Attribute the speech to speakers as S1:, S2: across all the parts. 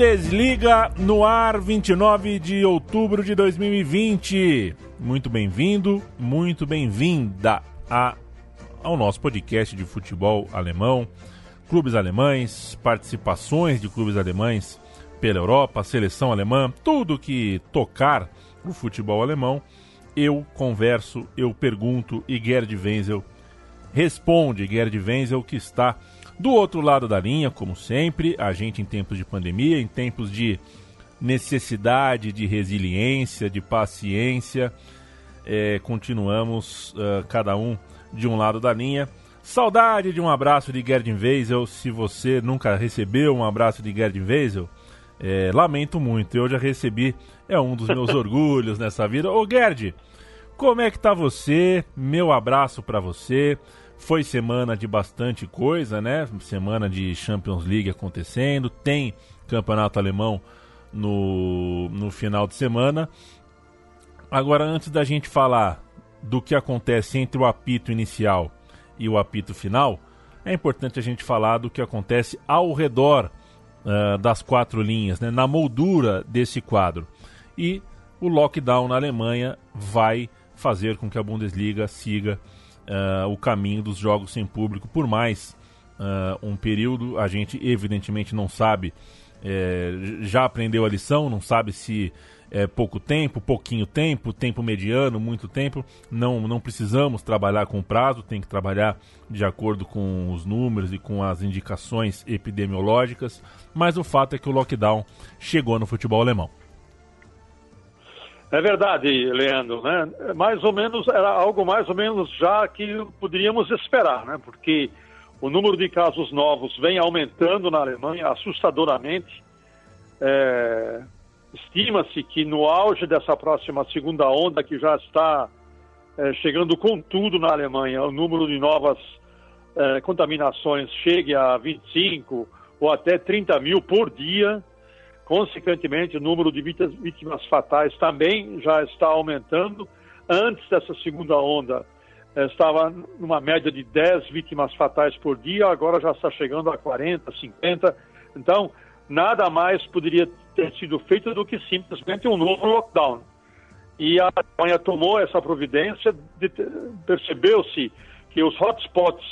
S1: Bundesliga no ar, 29 de outubro de 2020. Muito bem-vindo, muito bem-vinda a, ao nosso podcast de futebol alemão, clubes alemães, participações de clubes alemães pela Europa, seleção alemã, tudo que tocar o futebol alemão, eu converso, eu pergunto e Gerd Wenzel responde. Gerd Wenzel que está do outro lado da linha, como sempre, a gente em tempos de pandemia, em tempos de necessidade de resiliência, de paciência, é, continuamos uh, cada um de um lado da linha. Saudade de um abraço de Gerdin Weisel. Se você nunca recebeu um abraço de Gerdin Weisel, é, lamento muito. Eu já recebi, é um dos meus orgulhos nessa vida. Ô Gerd, como é que tá você? Meu abraço para você. Foi semana de bastante coisa, né? Semana de Champions League acontecendo, tem campeonato alemão no, no final de semana. Agora, antes da gente falar do que acontece entre o apito inicial e o apito final, é importante a gente falar do que acontece ao redor uh, das quatro linhas, né? na moldura desse quadro. E o lockdown na Alemanha vai fazer com que a Bundesliga siga uh, o caminho dos jogos sem público por mais uh, um período. A gente, evidentemente, não sabe, é, já aprendeu a lição, não sabe se é pouco tempo, pouquinho tempo, tempo mediano, muito tempo. Não, não precisamos trabalhar com prazo, tem que trabalhar de acordo com os números e com as indicações epidemiológicas. Mas o fato é que o lockdown chegou no futebol alemão.
S2: É verdade, Leandro, né? Mais ou menos, era algo mais ou menos já que poderíamos esperar, né? Porque o número de casos novos vem aumentando na Alemanha assustadoramente. É... Estima-se que no auge dessa próxima segunda onda, que já está é, chegando com tudo na Alemanha, o número de novas é, contaminações chegue a 25 ou até 30 mil por dia. Consequentemente, o número de vítimas fatais também já está aumentando. Antes dessa segunda onda, eh, estava numa média de 10 vítimas fatais por dia, agora já está chegando a 40, 50. Então, nada mais poderia ter sido feito do que simplesmente um novo lockdown. E a Alemanha tomou essa providência, percebeu-se que os hotspots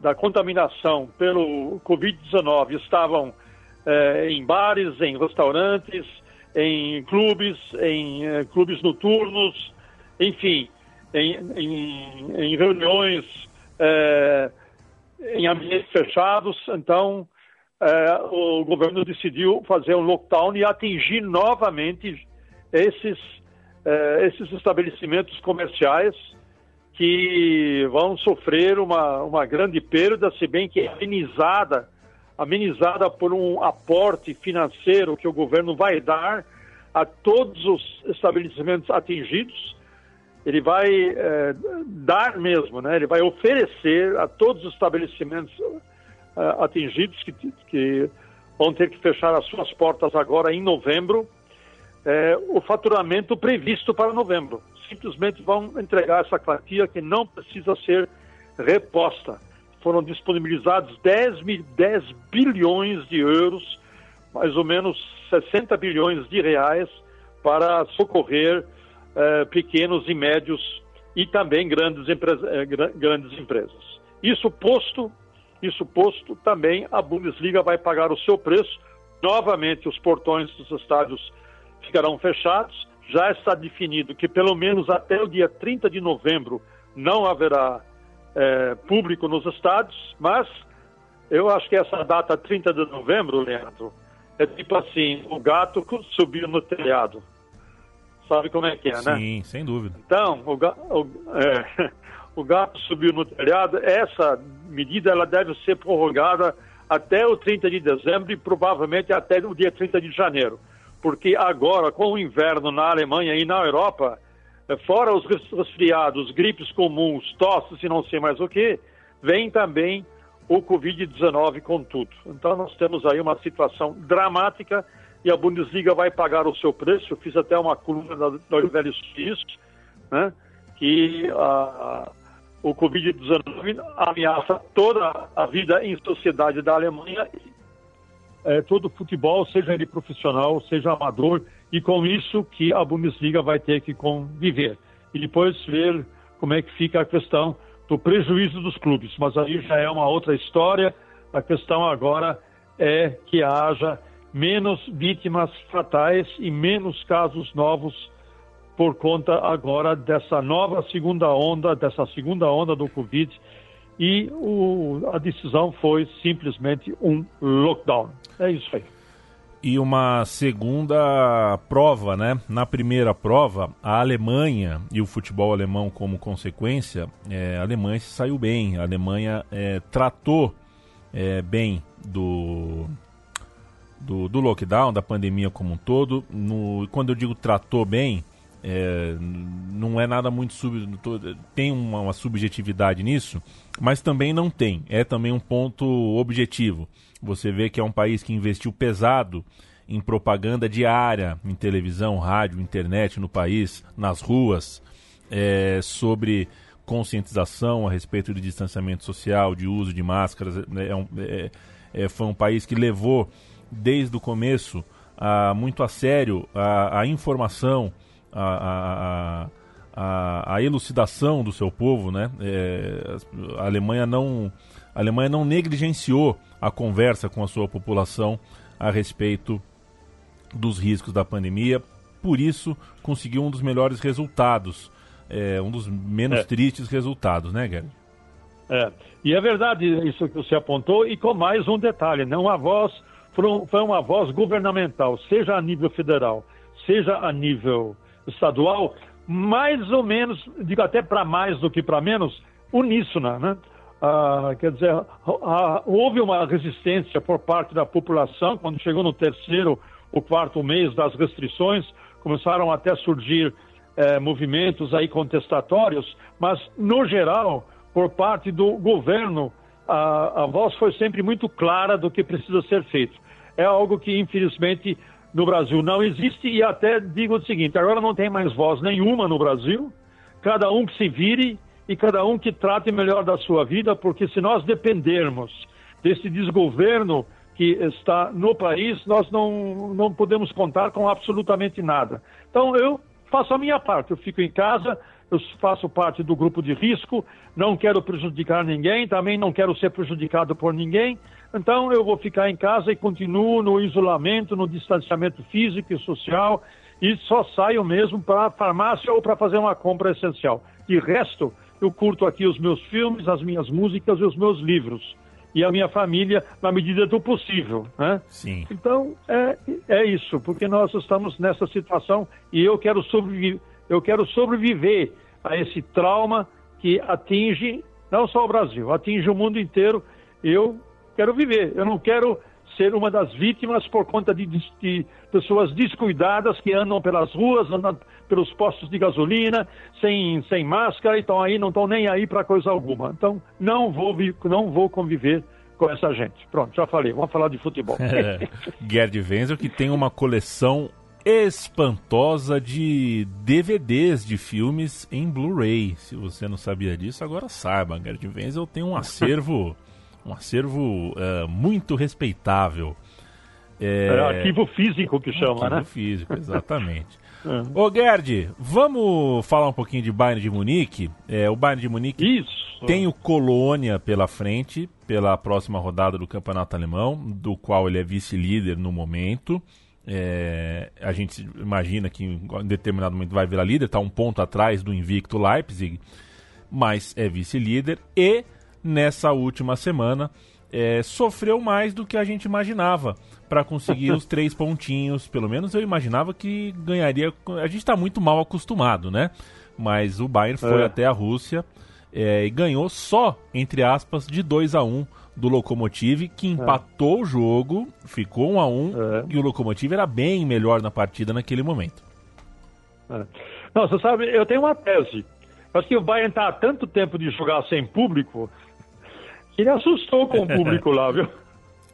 S2: da contaminação pelo Covid-19 estavam eh, em bares, em restaurantes, em clubes, em eh, clubes noturnos, enfim, em, em, em reuniões eh, em ambientes fechados. Então, o governo decidiu fazer um lockdown e atingir novamente esses, esses estabelecimentos comerciais que vão sofrer uma, uma grande perda, se bem que é amenizada amenizada por um aporte financeiro que o governo vai dar a todos os estabelecimentos atingidos. Ele vai é, dar mesmo, né? ele vai oferecer a todos os estabelecimentos é, atingidos que, que, vão ter que fechar as suas portas agora em novembro, é, o faturamento previsto para novembro. Simplesmente vão entregar essa quantia que não precisa ser reposta foram disponibilizados 10, 10 bilhões de euros, mais ou menos 60 bilhões de reais, para socorrer eh, pequenos e médios e também grandes, eh, grandes empresas. Isso posto, Isso posto, também a Bundesliga vai pagar o seu preço. Novamente, os portões dos estádios ficarão fechados. Já está definido que pelo menos até o dia 30 de novembro não haverá é, público nos estádios, mas eu acho que essa data 30 de novembro, Leandro, é tipo assim, o gato subiu no telhado. Sabe como é que é, né?
S1: Sim, sem dúvida.
S2: Então, o, o, é, o gato subiu no telhado. Essa medida ela deve ser prorrogada até o 30 de dezembro e provavelmente até o dia 30 de janeiro. Porque agora, com o inverno na Alemanha e na Europa, fora os resfriados, gripes comuns, tosses e não sei mais o que, vem também o Covid-19 com tudo. Então nós temos aí uma situação dramática e a Bundesliga vai pagar o seu preço. Eu fiz até uma coluna da, da Oliveira Suíço, né, que a, o Covid-19 ameaça toda a vida em sociedade da Alemanha, é, todo futebol, seja ele profissional, seja amador, e com isso que a Bundesliga vai ter que conviver. E depois ver como é que fica a questão do prejuízo dos clubes. Mas aí já é uma outra história. A questão agora é que haja menos vítimas fatais e menos casos novos por conta agora dessa nova segunda onda, dessa segunda onda do Covid. E o, a decisão foi simplesmente um lockdown. É isso aí.
S1: E uma segunda prova, né? Na primeira prova, a Alemanha e o futebol alemão como consequência, é, a Alemanha se saiu bem. A Alemanha é, tratou é, bem do, do, do, lockdown, da pandemia como um todo. No, quando eu digo tratou bem, é, não é nada muito sub, tem uma, uma subjetividade nisso, mas também não tem. É também um ponto objetivo. Você vê que é um país que investiu pesado em propaganda diária, em televisão, rádio, internet no país, nas ruas, é, sobre conscientização a respeito de distanciamento social, de uso de máscaras. Né, é um, é, é, foi um país que levou desde o começo a, muito a sério a, a informação, a, a, a, elucidação do seu povo. Né? É, a Alemanha não a Alemanha não negligenciou a conversa com a sua população a respeito dos riscos da pandemia. Por isso, conseguiu um dos melhores resultados, é, um dos menos é. tristes resultados, né, Guilherme?
S2: É, e é verdade isso que você apontou, e com mais um detalhe, não a voz foi uma voz governamental, seja a nível federal, seja a nível estadual, mais ou menos, digo até para mais do que para menos, uníssona, né? Ah, quer dizer, ah, houve uma resistência por parte da população quando chegou no terceiro ou quarto mês das restrições, começaram até a surgir eh, movimentos aí contestatórios, mas no geral, por parte do governo, a, a voz foi sempre muito clara do que precisa ser feito. É algo que infelizmente no Brasil não existe e até digo o seguinte: agora não tem mais voz nenhuma no Brasil. Cada um que se vire e cada um que trate melhor da sua vida, porque se nós dependermos desse desgoverno que está no país, nós não, não podemos contar com absolutamente nada. Então, eu faço a minha parte, eu fico em casa, eu faço parte do grupo de risco, não quero prejudicar ninguém, também não quero ser prejudicado por ninguém, então eu vou ficar em casa e continuo no isolamento, no distanciamento físico e social, e só saio mesmo para a farmácia ou para fazer uma compra essencial. De resto, eu curto aqui os meus filmes, as minhas músicas e os meus livros. E a minha família, na medida do possível. Né?
S1: Sim.
S2: Então, é, é isso, porque nós estamos nessa situação e eu quero, sobreviver, eu quero sobreviver a esse trauma que atinge não só o Brasil, atinge o mundo inteiro. Eu quero viver, eu não quero ser uma das vítimas por conta de, de, pessoas descuidadas que andam pelas ruas, andam pelos postos de gasolina, sem, sem máscara, então aí não estão nem aí para coisa alguma. Então não vou, não vou conviver com essa gente. Pronto, já falei, vamos falar de futebol.
S1: É, Gerd Wenzel que tem uma coleção espantosa de DVDs de filmes em Blu-ray. Se você não sabia disso, agora saiba. Gerd Wenzel tem um acervo um acervo uh, muito respeitável.
S2: É... é... arquivo físico que chama,
S1: arquivo
S2: né?
S1: Arquivo físico, exatamente. É. Ô Gerd, vamos falar um pouquinho de Bayern de Munique. É, o Bayern de Munique
S2: Isso.
S1: tem o Colônia pela frente, pela próxima rodada do Campeonato Alemão, do qual ele é vice-líder no momento. É, a gente imagina que em determinado momento vai virar líder, está um ponto atrás do invicto Leipzig, mas é vice-líder. E nessa última semana é, sofreu mais do que a gente imaginava para conseguir os três pontinhos. Pelo menos eu imaginava que ganharia. A gente está muito mal acostumado, né? Mas o Bayern foi é. até a Rússia é, e ganhou só, entre aspas, de 2 a 1 um do Lokomotiv, que é. empatou é. o jogo, ficou 1 um a 1 um, é. e o Lokomotiv era bem melhor na partida naquele momento.
S2: É. Não, você sabe, eu tenho uma tese. Acho que o Bayern está há tanto tempo de jogar sem público que ele assustou com o público lá, viu?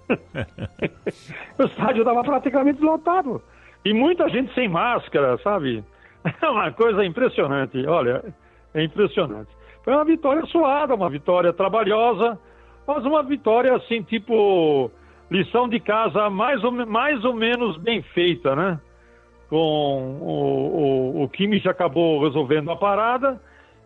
S2: o estádio estava praticamente lotado. E muita gente sem máscara, sabe? É uma coisa impressionante. Olha, é impressionante. Foi uma vitória suada, uma vitória trabalhosa, mas uma vitória assim, tipo lição de casa mais ou, mais ou menos bem feita, né? Com o, o, o Kimmich acabou resolvendo a parada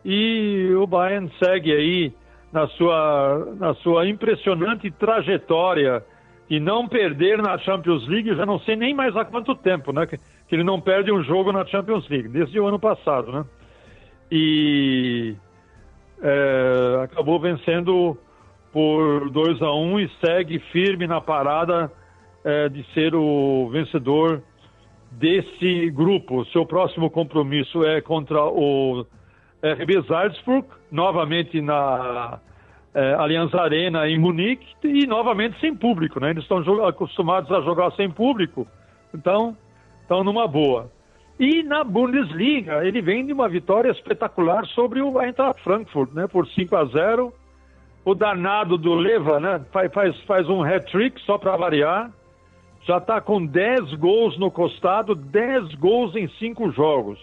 S2: e o Bayern segue aí na sua, na sua impressionante trajetória de não perder na Champions League, já não sei nem mais há quanto tempo, né? Que, que ele não perde um jogo na Champions League, desde o ano passado, né? E é, acabou vencendo por 2 a 1 um e segue firme na parada é, de ser o vencedor desse grupo. Seu próximo compromisso é contra o RB Salzburg, novamente na é, Allianz Arena em Munique e novamente sem público, né? Eles estão acostumados a jogar sem público, então estão numa boa. E na Bundesliga, ele vem de uma vitória espetacular sobre o Eintracht Frankfurt, né? Por 5 a 0. O danado do Leva, né? Faz, faz, faz um hat-trick só para variar. Já está com 10 gols no costado, 10 gols em 5 jogos.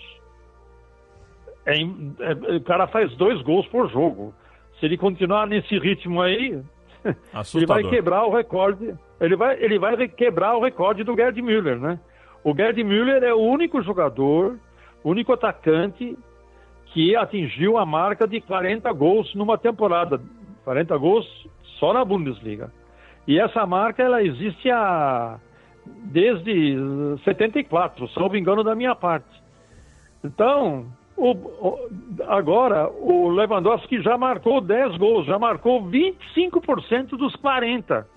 S2: É, é, o cara faz dois gols por jogo. Se ele continuar nesse ritmo aí, ele vai quebrar o recorde. Ele vai, ele vai quebrar o recorde do Gerd Müller, né? O Gerd Müller é o único jogador, o único atacante que atingiu a marca de 40 gols numa temporada. 40 gols só na Bundesliga. E essa marca ela existe há desde 74, salvo engano da minha parte. Então, o, o, agora, o Lewandowski já marcou 10 gols, já marcou 25% dos 40.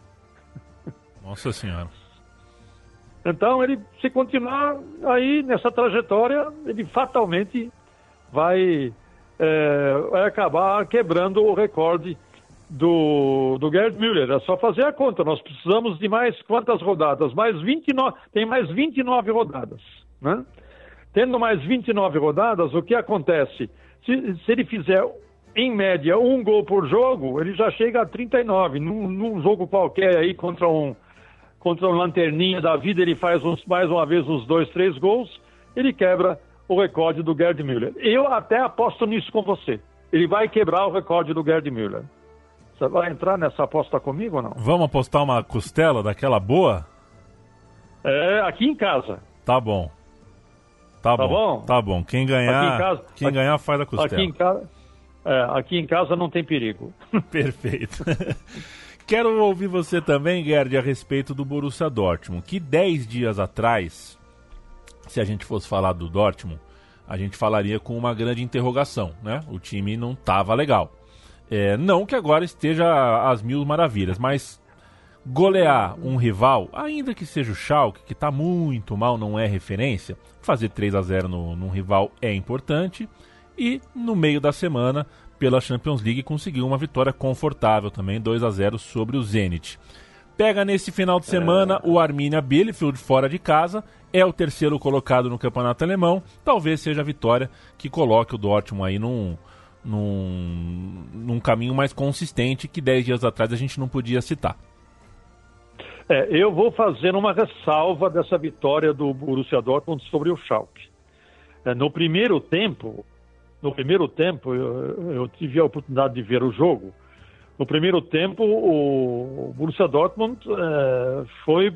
S1: Nossa Senhora.
S2: Então, ele, se continuar aí nessa trajetória, ele fatalmente vai, é, vai acabar quebrando o recorde do, do Gerd Müller. É só fazer a conta. Nós precisamos de mais quantas rodadas? Mais 29, tem mais 29 rodadas, né? Tendo mais 29 rodadas, o que acontece? Se, se ele fizer, em média, um gol por jogo, ele já chega a 39. Num, num jogo qualquer aí contra um, contra um lanterninha da vida, ele faz uns, mais uma vez uns dois, três gols, ele quebra o recorde do Gerd Müller. Eu até aposto nisso com você. Ele vai quebrar o recorde do Gerd Müller. Você vai entrar nessa aposta comigo ou não?
S1: Vamos apostar uma costela daquela boa?
S2: É, aqui em casa.
S1: Tá bom. Tá, tá bom, bom, Tá bom. Quem ganhar, casa, quem aqui, ganhar faz a costela.
S2: Aqui em, casa, é, aqui em casa não tem perigo.
S1: Perfeito. Quero ouvir você também, Gerd, a respeito do Borussia Dortmund, que 10 dias atrás, se a gente fosse falar do Dortmund, a gente falaria com uma grande interrogação, né? O time não tava legal. É, não que agora esteja às mil maravilhas, mas golear um rival, ainda que seja o Schalke, que está muito mal, não é referência, fazer 3 a 0 no, num rival é importante. E no meio da semana, pela Champions League, conseguiu uma vitória confortável também, 2 a 0 sobre o Zenit. Pega nesse final de semana o Arminia Bielefeld fora de casa, é o terceiro colocado no campeonato alemão. Talvez seja a vitória que coloque o Dortmund aí num, num, num caminho mais consistente que 10 dias atrás a gente não podia citar.
S2: É, eu vou fazer uma ressalva dessa vitória do Borussia Dortmund sobre o Schalke. É, no primeiro tempo, no primeiro tempo eu, eu, tive a oportunidade de ver o jogo. No primeiro tempo, o Borussia Dortmund é, foi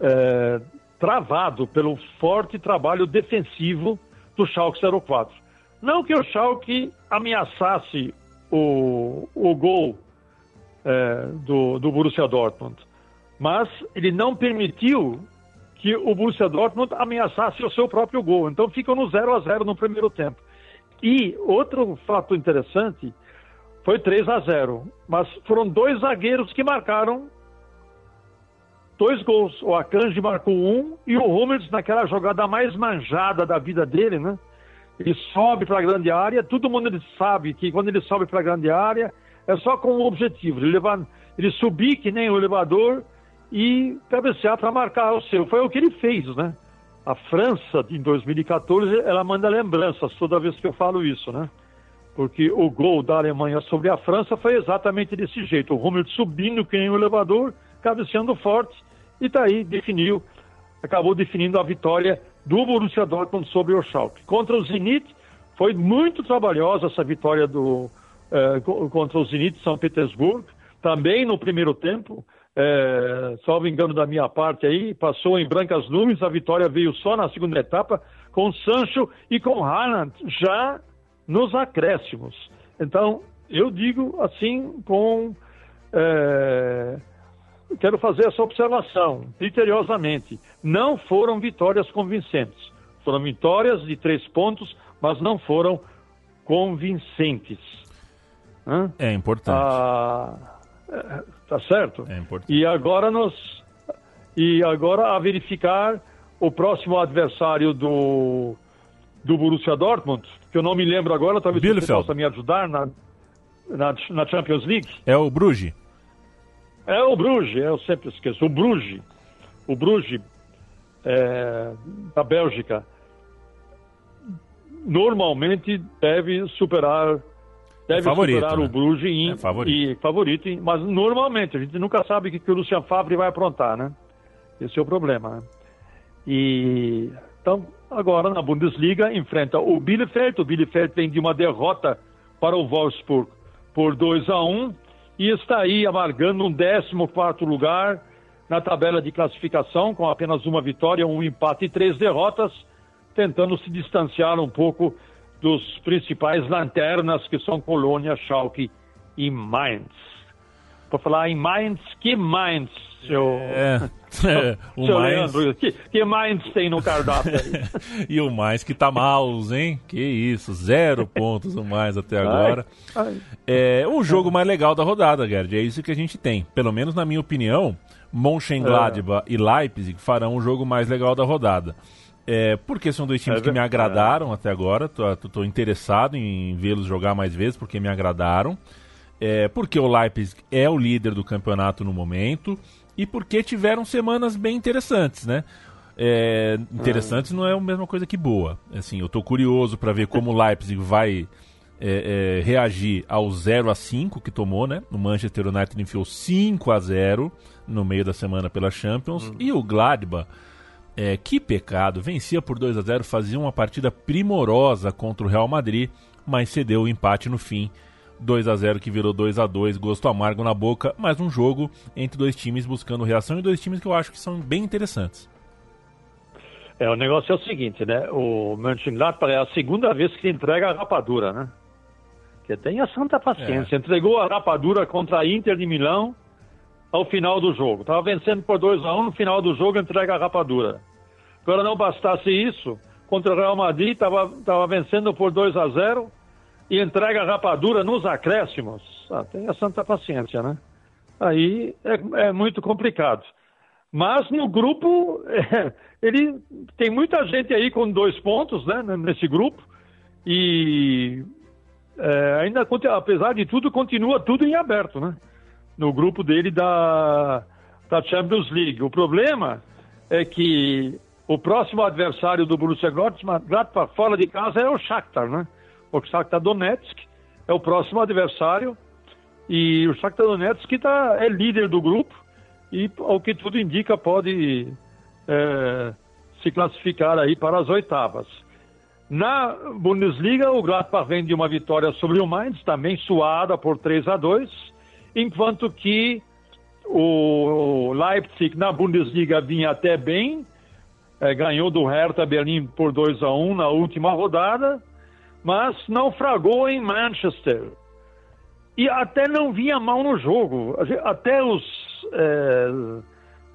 S2: é, travado pelo forte trabalho defensivo do Schalke 04. Não que o Schalke ameaçasse o, o gol é, do, do Borussia Dortmund, mas ele não permitiu que o Borussia Dortmund ameaçasse o seu próprio gol. Então ficam no 0 a 0 no primeiro tempo. E outro fato interessante foi 3 a 0, mas foram dois zagueiros que marcaram dois gols. O Akanji marcou um e o Hummels naquela jogada mais manjada da vida dele, né? Ele sobe para a grande área, todo mundo sabe que quando ele sobe para a grande área é só com um objetivo, ele, levar, ele subir que nem o elevador e cabecear para marcar o seu. Foi o que ele fez, né? A França, em 2014, ela manda lembranças toda vez que eu falo isso, né? Porque o gol da Alemanha sobre a França foi exatamente desse jeito. O Rommel subindo que nem o elevador, cabeceando forte, e tá aí, definiu, acabou definindo a vitória do Borussia Dortmund sobre o Schalke. Contra o Zenit, foi muito trabalhosa essa vitória do, eh, contra o Zenit de São Petersburgo. Também no primeiro tempo, é, salvo engano da minha parte aí, passou em brancas nuvens, a vitória veio só na segunda etapa, com Sancho e com Haaland, já nos acréscimos. Então, eu digo assim com... É, quero fazer essa observação, criteriosamente. Não foram vitórias convincentes. Foram vitórias de três pontos, mas não foram convincentes.
S1: Hã? É importante.
S2: Ah, tá certo?
S1: É importante.
S2: E agora nós e agora a verificar o próximo adversário do do Borussia Dortmund, que eu não me lembro agora, talvez
S1: Bielefeld.
S2: você possa me ajudar na, na, na Champions League.
S1: É o Bruges.
S2: É o Bruges, eu sempre esqueço. O Bruges. O Bruges é, da Bélgica normalmente deve superar deve
S1: favorito,
S2: superar
S1: né?
S2: o Bruges em,
S1: É favorito.
S2: e favorito, mas normalmente a gente nunca sabe o que, que o Lucian Favre vai aprontar, né? Esse é o problema. Né? E então agora na Bundesliga enfrenta o Bielefeld. O Bielefeld vem de uma derrota para o Wolfsburg por 2 a 1 e está aí amargando um 14 lugar na tabela de classificação com apenas uma vitória, um empate e três derrotas, tentando se distanciar um pouco dos principais lanternas que são Colônia, Schalke e Mainz. Por falar em Mainz, que Mainz, seu,
S1: É, é, o
S2: seu
S1: mais
S2: Leandro? Que, que Mainz tem no cardápio aí?
S1: e o mais que tá maus, hein? Que isso, zero pontos o mais até agora.
S2: Ai,
S1: É o jogo mais legal da rodada, Gerd. É isso que a gente tem. Pelo menos na minha opinião, Mönchengladbach e Leipzig farão o jogo mais legal da rodada. É, porque são dois times
S2: É
S1: que me agradaram até agora. Tô, tô- tô interessado em vê-los jogar mais vezes porque me agradaram. É, porque o Leipzig é o líder do campeonato no momento e porque tiveram semanas bem interessantes, né? É, interessantes não é a mesma coisa que boa. Assim, eu tô curioso para ver como o Leipzig vai é, é, reagir ao 0 a 5 que tomou, né? O Manchester United enfiou 5 a 0 no meio da semana pela Champions e o Gladbach é, que pecado, vencia por 2 a 0 fazia uma partida primorosa contra o Real Madrid, mas cedeu o empate no fim. 2 a 0 que virou 2 a 2 gosto amargo na boca, mas um jogo entre dois times buscando reação e dois times que eu acho que são bem interessantes.
S2: É, o negócio é o seguinte, né? O Mönchengladbach é a segunda vez que entrega a rapadura, né? Que tenha santa paciência. Entregou a rapadura contra a Inter de Milão ao final do jogo. Estava vencendo por 2 a 1 no final do jogo entrega a rapadura. Agora não bastasse isso, contra o Real Madrid estava tava vencendo por 2 a 0 e entrega a rapadura nos acréscimos. Ah, tenha santa paciência, né? Aí é, é muito complicado. Mas no grupo, é, ele tem muita gente aí com dois pontos, né, nesse grupo. E é, ainda, apesar de tudo, continua tudo em aberto, né? No grupo dele da, da Champions League. O problema é que o próximo adversário do Borussia Gladbach fora de casa é o Shakhtar, né? O Shakhtar Donetsk é o próximo adversário e o Shakhtar Donetsk tá, é líder do grupo e, ao que tudo indica, pode é, se classificar aí para as oitavas. Na Bundesliga, o Gladbach vem de uma vitória sobre o Mainz, também suada por 3 a 2, enquanto que o Leipzig na Bundesliga vinha até bem, é, ganhou do Hertha Berlim por 2 a 1 na última rodada, mas naufragou em Manchester. E até não vinha mal no jogo. Até os é,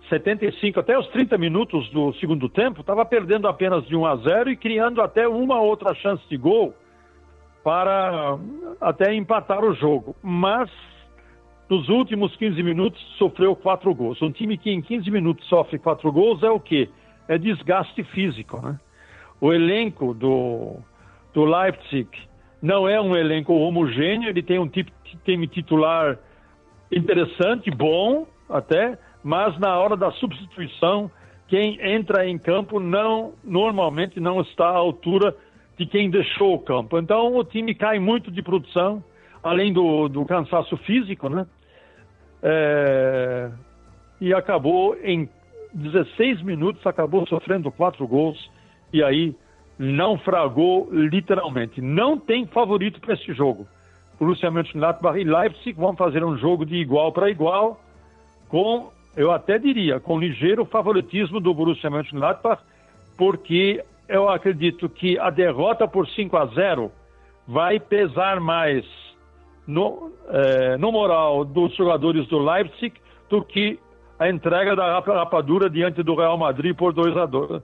S2: 75, até os 30 minutos do segundo tempo, estava perdendo apenas de 1 a 0 e criando até uma outra chance de gol para até empatar o jogo. Mas nos últimos 15 minutos sofreu quatro gols. Um time que em 15 minutos sofre quatro gols é o quê? É desgaste físico, né? O elenco do, do Leipzig não é um elenco homogêneo, ele tem um time titular interessante, bom até, mas na hora da substituição, quem entra em campo não normalmente não está à altura de quem deixou o campo. Então o time cai muito de produção, além do, do cansaço físico, né? É, e acabou em 16 minutos, acabou sofrendo quatro gols e aí não fragou literalmente. Não tem favorito para esse jogo. Borussia Mönchengladbach e Leipzig vão fazer um jogo de igual para igual, com, eu até diria, com ligeiro favoritismo do Borussia Mönchengladbach, porque eu acredito que a derrota por 5 a 0 vai pesar mais no, eh, no moral dos jogadores do Leipzig do que a entrega da rapadura diante do Real Madrid por 2 a 2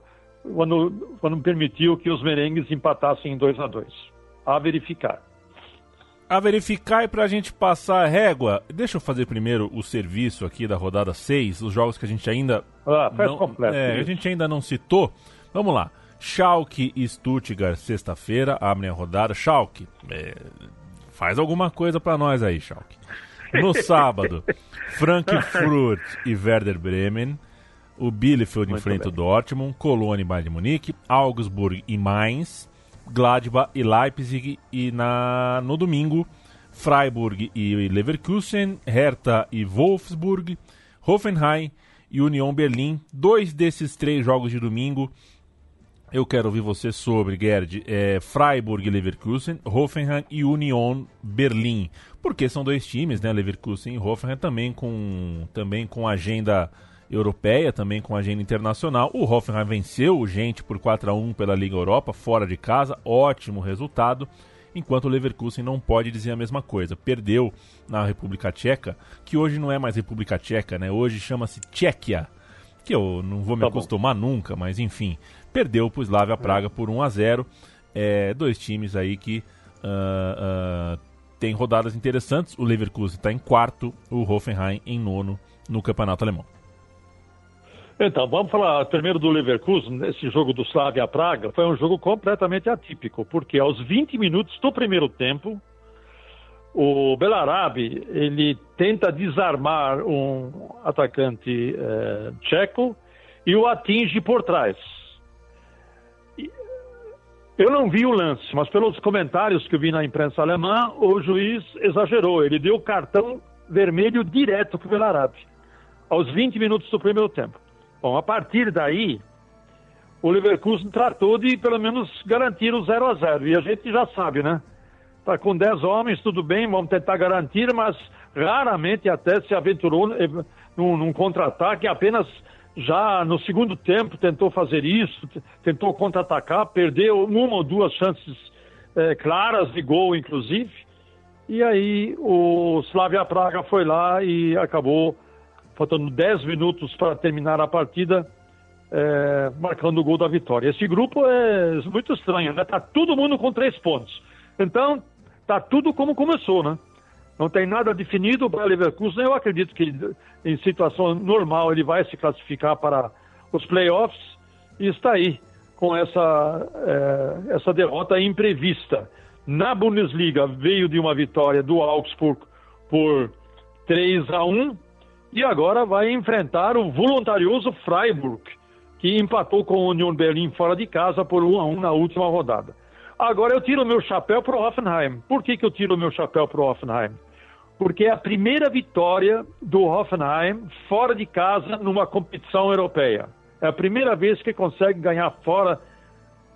S2: quando, quando permitiu que os merengues empatassem em 2 a 2 A verificar
S1: a verificar e para a gente passar a régua, deixa eu fazer primeiro o serviço aqui da rodada 6, os jogos que a gente ainda
S2: ah, não, completo,
S1: é, a gente ainda não citou. Vamos lá. Schalke e Stuttgart, sexta-feira, abrem a rodada. Schalke, é, faz alguma coisa para nós aí, Schalke. No sábado, Frankfurt e Werder Bremen. O Bielefeld Muito enfrenta bem. o Dortmund, Colônia e Bayern de Munique, Augsburg e Mainz. Gladbach e Leipzig e na, no domingo Freiburg e Leverkusen, Hertha e Wolfsburg, Hoffenheim e Union Berlim. Dois desses três jogos de domingo eu quero ouvir você sobre, Gerd, é, Freiburg e Leverkusen, Hoffenheim e Union Berlim. Porque são dois times, né? Leverkusen e Hoffenheim também com, também com agenda europeia, também com agenda internacional. O Hoffenheim venceu o Gente por 4 a 1 pela Liga Europa, fora de casa, ótimo resultado. Enquanto o Leverkusen não pode dizer a mesma coisa. Perdeu na República Tcheca, que hoje não é mais República Tcheca, né? Hoje chama-se Tchequia, que eu não vou me tá acostumar bom. nunca, mas enfim. Perdeu para o Slavia Praga por 1 a 0 é, Dois times aí que uh, uh, tem rodadas interessantes. O Leverkusen está em quarto, o Hoffenheim em nono no campeonato alemão.
S2: Então, vamos falar primeiro do Leverkusen. Esse jogo do Slavia Praga foi um jogo completamente atípico, porque aos 20 minutos do primeiro tempo, o Belarabe ele tenta desarmar um atacante eh, tcheco e o atinge por trás. Eu não vi o lance, mas pelos comentários que eu vi na imprensa alemã, o juiz exagerou. Ele deu cartão vermelho direto para o Belarabe, aos 20 minutos do primeiro tempo. Bom, a partir daí, o Leverkusen tratou de pelo menos garantir o 0 a 0 E a gente já sabe, né? Tá com 10 homens, tudo bem, vamos tentar garantir, mas raramente até se aventurou eh, num, num contra-ataque, apenas já no segundo tempo tentou fazer isso, tentou contra-atacar, perdeu uma ou duas chances é, claras de gol, inclusive. E aí o Slavia Praga foi lá e acabou faltando 10 minutos para terminar a partida, é, marcando o gol da vitória. Esse grupo é muito estranho, né? Tá todo mundo com três pontos. Então, tá tudo como começou, né? Não tem nada definido para Leverkusen. Eu acredito que em situação normal ele vai se classificar para os playoffs e está aí com essa, é, essa derrota imprevista. Na Bundesliga veio de uma vitória do Augsburg por 3 a 1 e agora vai enfrentar o voluntarioso Freiburg, que empatou com o Union Berlim fora de casa por 1 a 1 na última rodada. Agora eu tiro meu chapéu para o Hoffenheim. Por que, que eu tiro meu chapéu para o Hoffenheim? Porque é a primeira vitória do Hoffenheim fora de casa numa competição europeia. É a primeira vez que consegue ganhar fora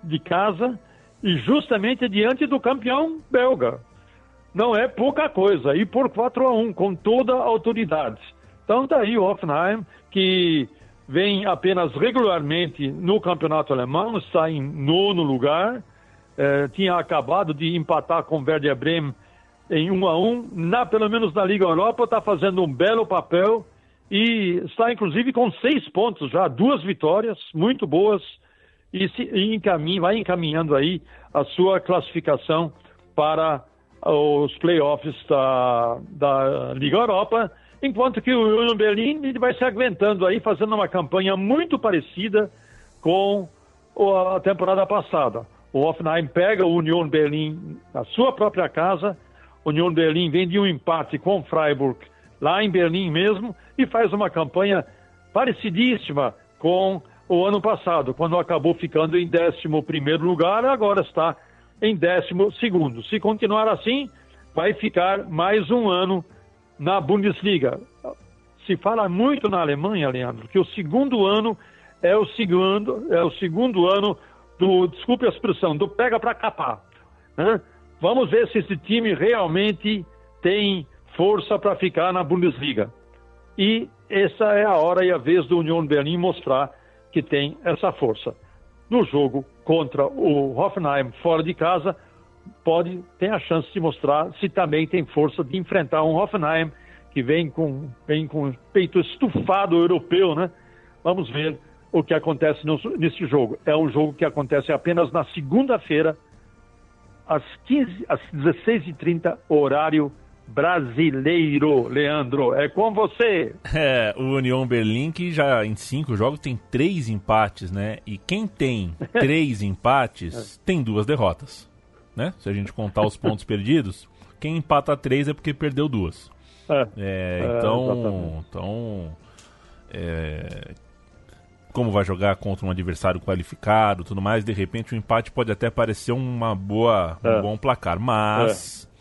S2: de casa e justamente diante do campeão belga. Não é pouca coisa. E por 4 a 1 com toda a autoridade. Então tá aí o Hoffenheim, que vem apenas regularmente no campeonato alemão, está em nono lugar, eh, tinha acabado de empatar com Werder Bremen em 1 a 1 na, pelo menos na Liga Europa, está fazendo um belo papel e está inclusive com seis pontos já, duas vitórias muito boas e, se, e encaminha, vai encaminhando aí a sua classificação para os playoffs da, da Liga Europa, enquanto que o Union Berlin vai se aguentando aí, fazendo uma campanha muito parecida com a temporada passada. O Hoffenheim pega o Union Berlin na sua própria casa, o Union Berlin vem de um empate com o Freiburg lá em Berlim mesmo e faz uma campanha parecidíssima com o ano passado, quando acabou ficando em 11 lugar, agora está em 12. Se continuar assim, vai ficar mais um ano na Bundesliga. Se fala muito na Alemanha, Leandro, que o segundo ano é o segundo, é o segundo ano do, desculpe a expressão, do pega para capar. Né? Vamos ver se esse time realmente tem força para ficar na Bundesliga. E essa é a hora e a vez do Union Berlim mostrar que tem essa força. No jogo contra o Hoffenheim fora de casa, pode ter a chance de mostrar se também tem força de enfrentar um Hoffenheim que vem com, vem com peito estufado europeu, né? Vamos ver o que acontece no, nesse jogo. É um jogo que acontece apenas na segunda-feira, às, 15, às 16h30, horário brasileiro, Leandro. É com você.
S1: É, o União Berlim que já em cinco jogos tem três empates, né? E quem tem três empates tem duas derrotas, né? Se a gente contar os pontos perdidos, quem empata três é porque perdeu duas. É, é então, é, então é, como vai jogar contra um adversário qualificado, tudo mais, de repente o empate pode até parecer uma boa, um é. bom placar, mas é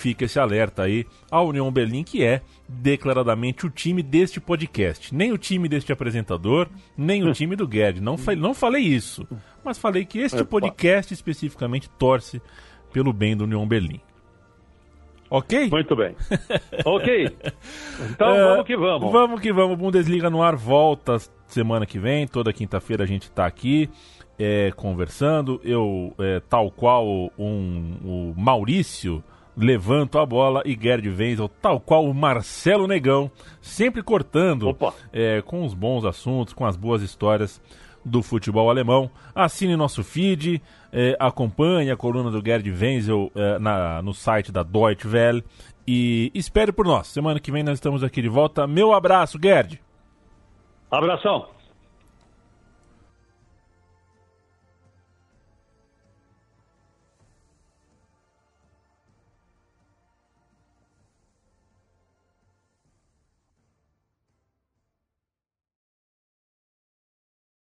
S1: fica esse alerta aí à União Berlim, que é declaradamente o time deste podcast. Nem o time deste apresentador, nem o time do Guedes. Não, fa não falei isso, mas falei que este podcast especificamente torce pelo bem do União Berlim. Ok?
S2: Muito bem. ok. Então é, vamos que vamos.
S1: Vamos que vamos. Bundesliga no ar volta semana que vem. Toda quinta-feira a gente está aqui é, conversando. Eu, é, tal qual um, o Maurício levanto a bola e Gerd Wenzel, tal qual o Marcelo Negão, sempre cortando é, com os bons assuntos, com as boas histórias do futebol alemão. Assine nosso feed, é, acompanhe a coluna do Gerd Wenzel é, na, no site da Deutsche Welle e espere por nós. Semana que vem nós estamos aqui de volta. Meu abraço, Gerd.
S2: Abração.